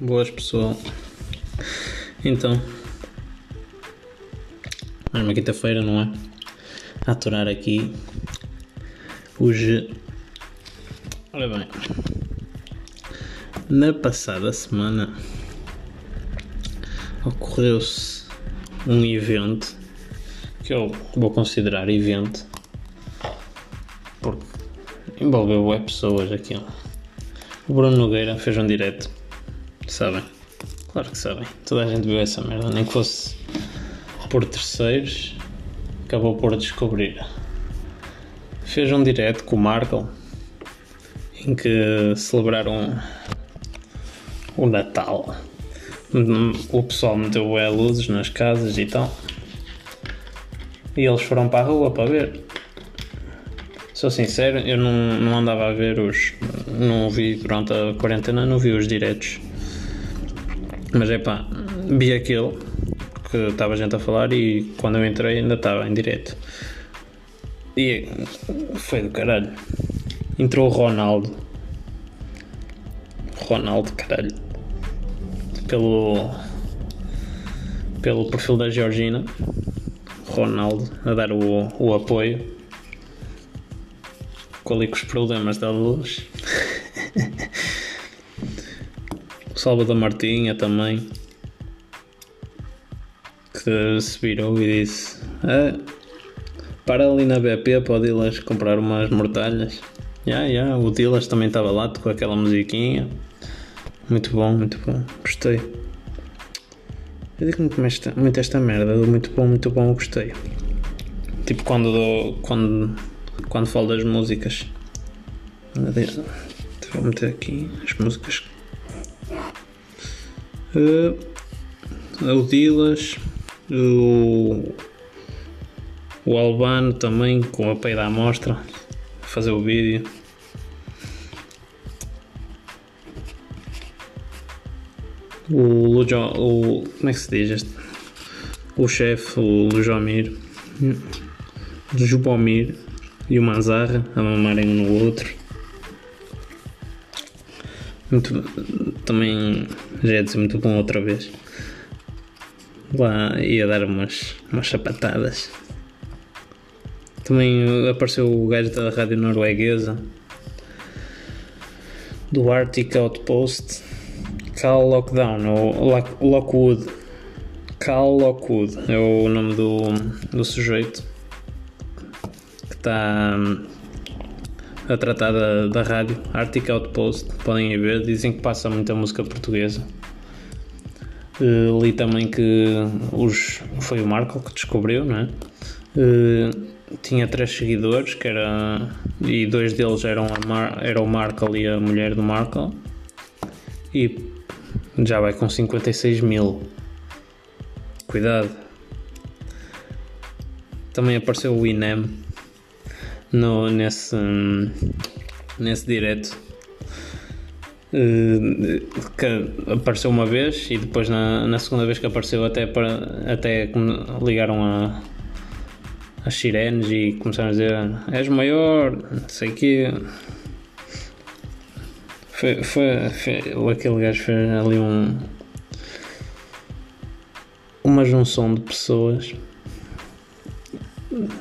Boas pessoal. Então, mais uma quinta-feira, não é? A aturar aqui hoje. Ora bem, na passada semana ocorreu-se um evento que eu vou considerar evento porque envolveu pessoas aquilo. O Bruno Nogueira fez um direto Sabem? Claro que sabem. Toda a gente viu essa merda. Nem que fosse por terceiros, acabou por descobrir. Fez um direto com o Markle em que celebraram o Natal. O pessoal meteu é, luzes nas casas e tal. E eles foram para a rua para ver. Sou sincero, eu não, não andava a ver os. Não vi durante a quarentena, não vi os diretos mas é pá, vi aquele que estava a gente a falar e quando eu entrei ainda estava em direto. E foi do caralho. Entrou o Ronaldo. Ronaldo, caralho. Pelo. Pelo perfil da Georgina. Ronaldo a dar o, o apoio. Com ali com os problemas da luz. Salvador Martinha também que se virou e disse ah, para ali na BP para o Dilas comprar umas mortalhas. Yeah, yeah, o Dilas também estava lá com aquela musiquinha. Muito bom, muito bom, gostei. Eu digo muito, esta, muito esta merda muito bom, muito bom, gostei. Tipo quando dou, quando, quando falo das músicas. Vou meter aqui as músicas Uh, o Dilas, o, o Albano também com a peida à mostra, fazer o vídeo. O Lujo, o como é que se diz este? O chefe, o Lujomir, o Jubomir e o Manzarra a mamarem um no outro. Muito, também já ia dizer muito bom outra vez. Lá ia dar umas, umas sapatadas. Também apareceu o gajo da rádio norueguesa do Arctic Outpost Cal Lockdown ou Lockwood Cal Lockwood é o nome do, do sujeito que está a tratar da, da rádio Arctic Outpost, podem ver, dizem que passa muita música portuguesa. Uh, li também que os, foi o Marco que descobriu, não é? Uh, tinha três seguidores, que era, e dois deles eram, a Mar, era o Marco e a mulher do Marco, e já vai com 56 mil. Cuidado. Também apareceu o INEM, no, nesse, nesse direto uh, que apareceu uma vez e depois na, na segunda vez que apareceu até, para, até ligaram a as sirenes e começaram a dizer és maior, não sei o quê. Foi, foi, foi, aquele gajo fez ali um uma junção de pessoas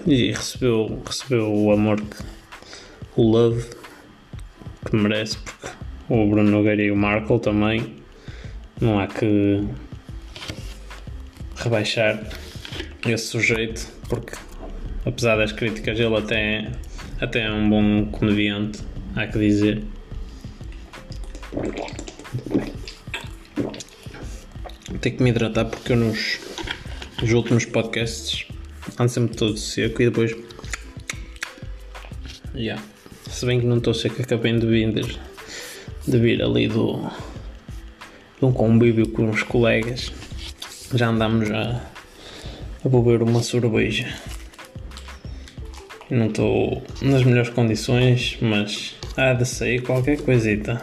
e recebeu, recebeu o amor que o love que merece porque o Bruno Nogueira e o Markle também. Não há que rebaixar esse sujeito porque apesar das críticas ele até, até é um bom comediante há que dizer. Tenho que me hidratar porque eu nos, nos últimos podcasts ando sempre todo seco e depois. Yeah. Se bem que não estou seco, acabei de vir, de vir ali do, de um convívio com uns colegas. Já andámos a, a beber uma cerveja. Não estou nas melhores condições, mas há de sair qualquer coisita.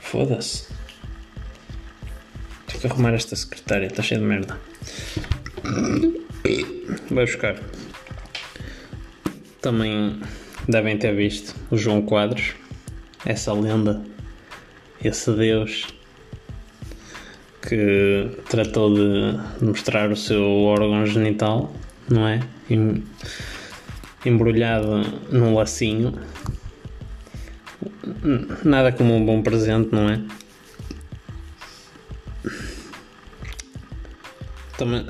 Foda-se. Tenho que arrumar esta secretária, está cheia de merda. Vai buscar. Também devem ter visto o João Quadros, essa lenda, esse Deus que tratou de mostrar o seu órgão genital, não é? Em, embrulhado num lacinho. Nada como um bom presente, não é? Também,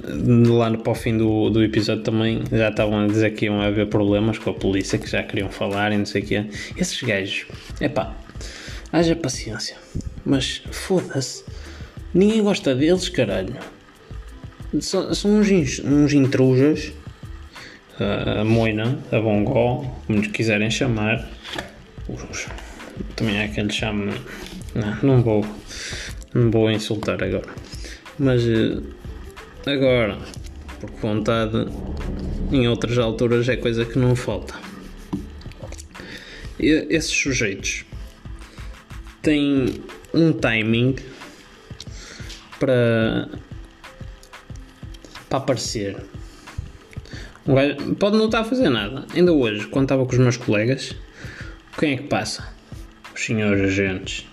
lá no, para o fim do, do episódio também já estavam a dizer que iam haver problemas com a polícia, que já queriam falar e não sei o que Esses gajos, é pá, haja paciência, mas foda-se, ninguém gosta deles, caralho. São, são uns, uns intrujas, a Moina, a Bongó, como lhes quiserem chamar. Os, também há quem lhe chame. Não, não vou, não vou insultar agora. Mas eh, Agora, porque vontade em outras alturas é coisa que não falta. E esses sujeitos têm um timing para, para aparecer. pode não estar a fazer nada. Ainda hoje, quando estava com os meus colegas, quem é que passa? Os senhores agentes.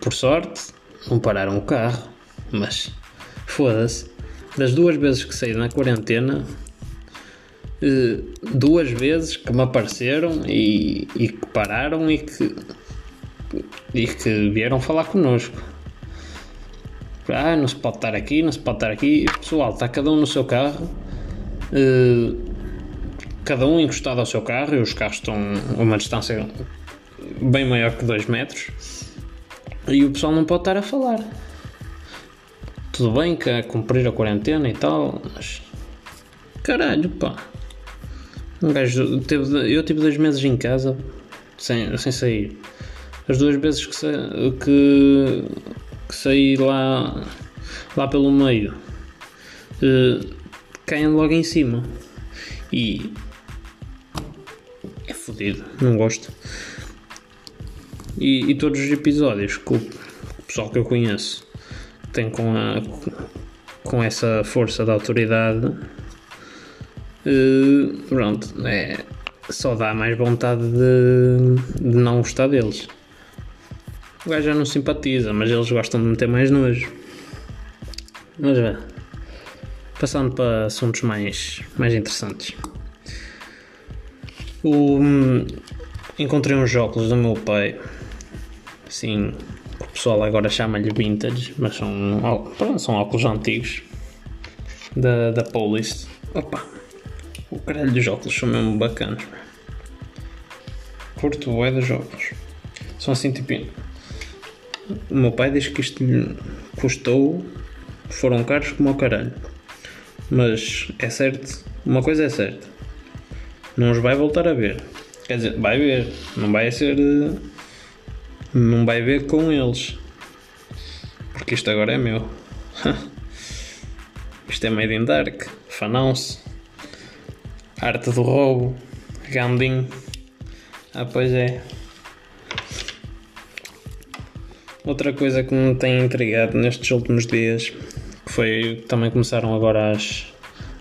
Por sorte, não pararam o carro, mas Foda-se. Das duas vezes que saí na quarentena, eh, duas vezes que me apareceram e, e que pararam e que, e que vieram falar connosco. Ah, não se pode estar aqui, não se pode estar aqui. Pessoal, está cada um no seu carro, eh, cada um encostado ao seu carro, e os carros estão a uma distância bem maior que 2 metros, e o pessoal não pode estar a falar tudo bem que é cumprir a quarentena e tal, mas caralho, pá. Um gajo teve, eu tive dois meses em casa sem, sem sair. As duas vezes que, sa, que, que saí lá, lá pelo meio uh, caem logo em cima. E é fodido, não gosto. E, e todos os episódios com o pessoal que eu conheço tem com, a, com essa força da autoridade, uh, pronto, é, só dá mais vontade de, de não gostar deles. O gajo já não simpatiza, mas eles gostam de meter mais nojo. Mas é. Passando para assuntos mais, mais interessantes. O, hum, encontrei uns óculos do meu pai. Assim, pessoal agora chama-lhe vintage, mas são, são óculos antigos da, da Police. Opa, o caralho dos óculos são mesmo bacanas. Curto é dos óculos. São assim tipo. O meu pai diz que isto custou. Foram caros como o caralho. Mas é certo, uma coisa é certa. Não os vai voltar a ver. Quer dizer, vai ver. Não vai ser não vai ver com eles. Porque isto agora é meu. isto é Made in Dark, Fanance, Arte do Roubo, Gandin. Ah, pois é. Outra coisa que me tem intrigado nestes últimos dias que foi também começaram agora as,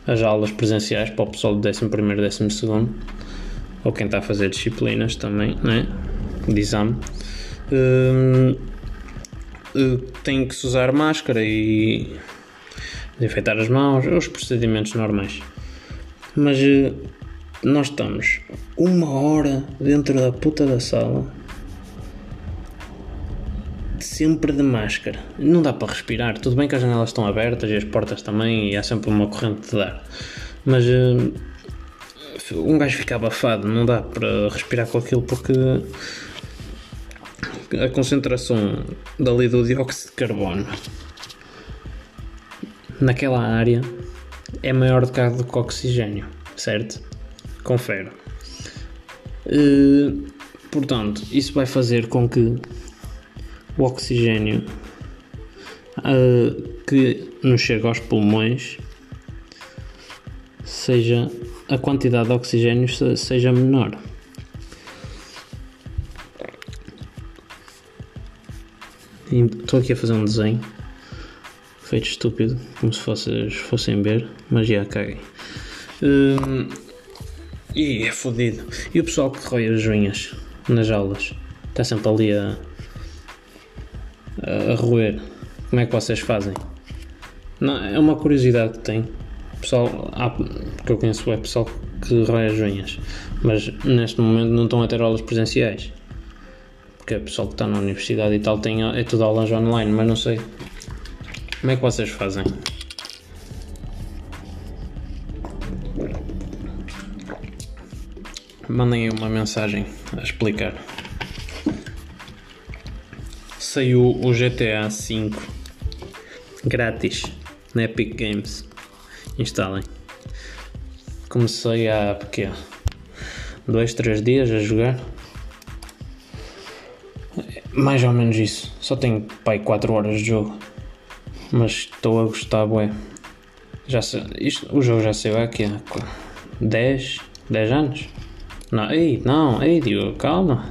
as aulas presenciais para o pessoal do 11 e 12 ou quem está a fazer disciplinas também, né? de exame tem que se usar máscara e desinfetar as mãos, os procedimentos normais. Mas uh, nós estamos uma hora dentro da puta da sala sempre de máscara. Não dá para respirar. Tudo bem que as janelas estão abertas e as portas também e há sempre uma corrente de ar. Mas uh, um gajo fica abafado, não dá para respirar com aquilo porque a concentração dali do dióxido de carbono naquela área é maior do que, do que o oxigênio, certo? Confere. Uh, portanto, isso vai fazer com que o oxigênio uh, que nos chega aos pulmões seja a quantidade de oxigênio seja menor. Estou aqui a fazer um desenho feito estúpido, como se vocês fossem ver, mas já caguei. Hum, e é fodido. E o pessoal que rói as unhas nas aulas está sempre ali a, a roer. Como é que vocês fazem? Não, é uma curiosidade que tenho. Pessoal, há, eu conheço é pessoal que rói as unhas, mas neste momento não estão a ter aulas presenciais. Porque é pessoal que está na universidade e tal, tem, é tudo aulas online, mas não sei. Como é que vocês fazem? Mandem uma mensagem a explicar. Saiu o GTA V grátis na Epic Games. Instalem. Comecei há porque dois, três dias a jogar. Mais ou menos isso. Só tenho pai 4 horas de jogo. Mas estou a gostar, bué. Já sei, isto, o jogo já saiu aqui há 10, 10 anos. Não, ei, não, ei, Diogo, calma.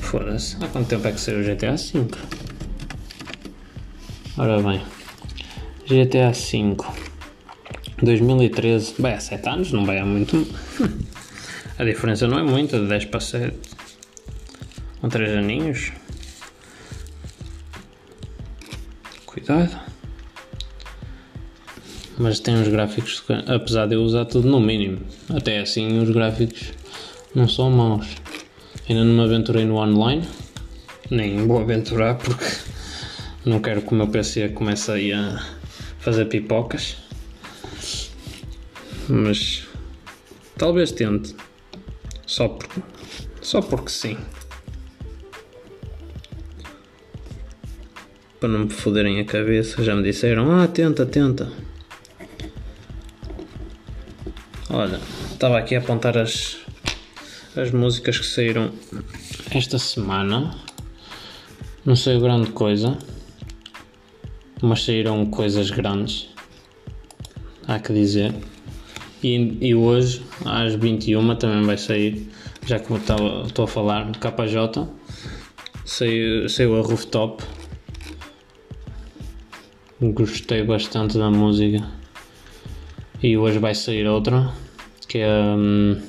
Foda-se. Há quanto tempo é que saiu o GTA V? Ora bem. GTA V 2013, bem, há 7 anos, não vai há muito. A diferença não é muita, de 10 para 7. Com 3 aninhos. Cuidado. Mas tem uns gráficos, apesar de eu usar tudo no mínimo. Até assim os gráficos não são maus. Ainda não me aventurei no online. Nem vou aventurar porque não quero que o meu PC comece aí a fazer pipocas. Mas talvez tente. Só porque, só porque sim. Para não me foderem a cabeça, já me disseram: Ah, tenta, tenta. Olha, estava aqui a apontar as, as músicas que saíram esta semana. Não sei grande coisa mas saíram coisas grandes, há que dizer. E, e hoje, às 21, também vai sair, já que estou a falar de KJ, saiu, saiu a Rooftop. Gostei bastante da música. E hoje vai sair outra, que é. Hum,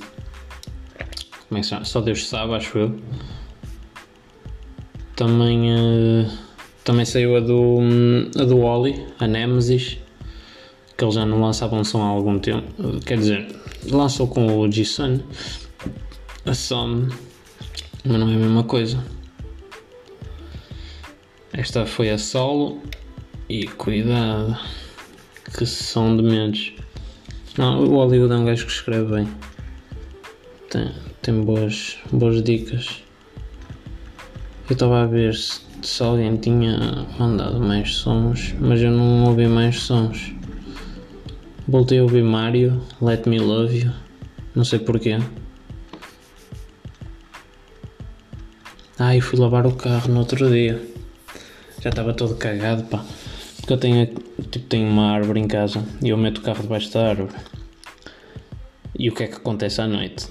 como é que se chama? Só Deus sabe, acho eu. Também. Uh, também saiu a do, a do Oli, a Nemesis, que eles já não lançavam som há algum tempo. Quer dizer, lançou com o G-Sun, a Som, mas não é a mesma coisa. Esta foi a solo e cuidado, que som de medos. Não, o Hollywood é um gajo que escreve bem. Tem, tem boas, boas dicas. Eu estava a ver se se alguém tinha mandado mais sons, mas eu não ouvi mais sons. Voltei a ouvir Mario, Let Me Love You, não sei porquê. Ah, e fui lavar o carro no outro dia. Já estava todo cagado, pá. Porque eu tenho, tipo, tenho uma árvore em casa e eu meto o carro debaixo da árvore. E o que é que acontece à noite?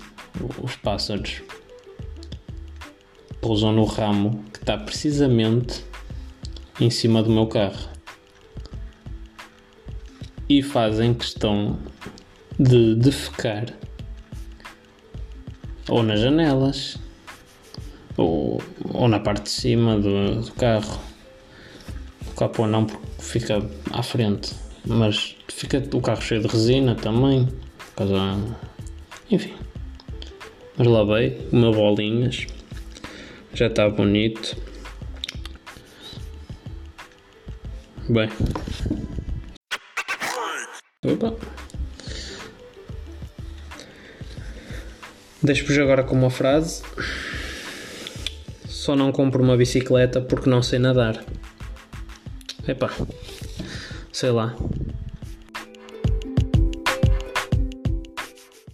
Os pássaros pousam no ramo que está precisamente em cima do meu carro e fazem questão de defecar ou nas janelas ou, ou na parte de cima do, do carro. O capô não porque fica à frente, mas fica o carro cheio de resina também. Causa, enfim. Mas lavei, uma bolinhas já está bonito. Bem. Opa. Deixo-vos agora com uma frase. Só não compro uma bicicleta porque não sei nadar. Epá, sei lá.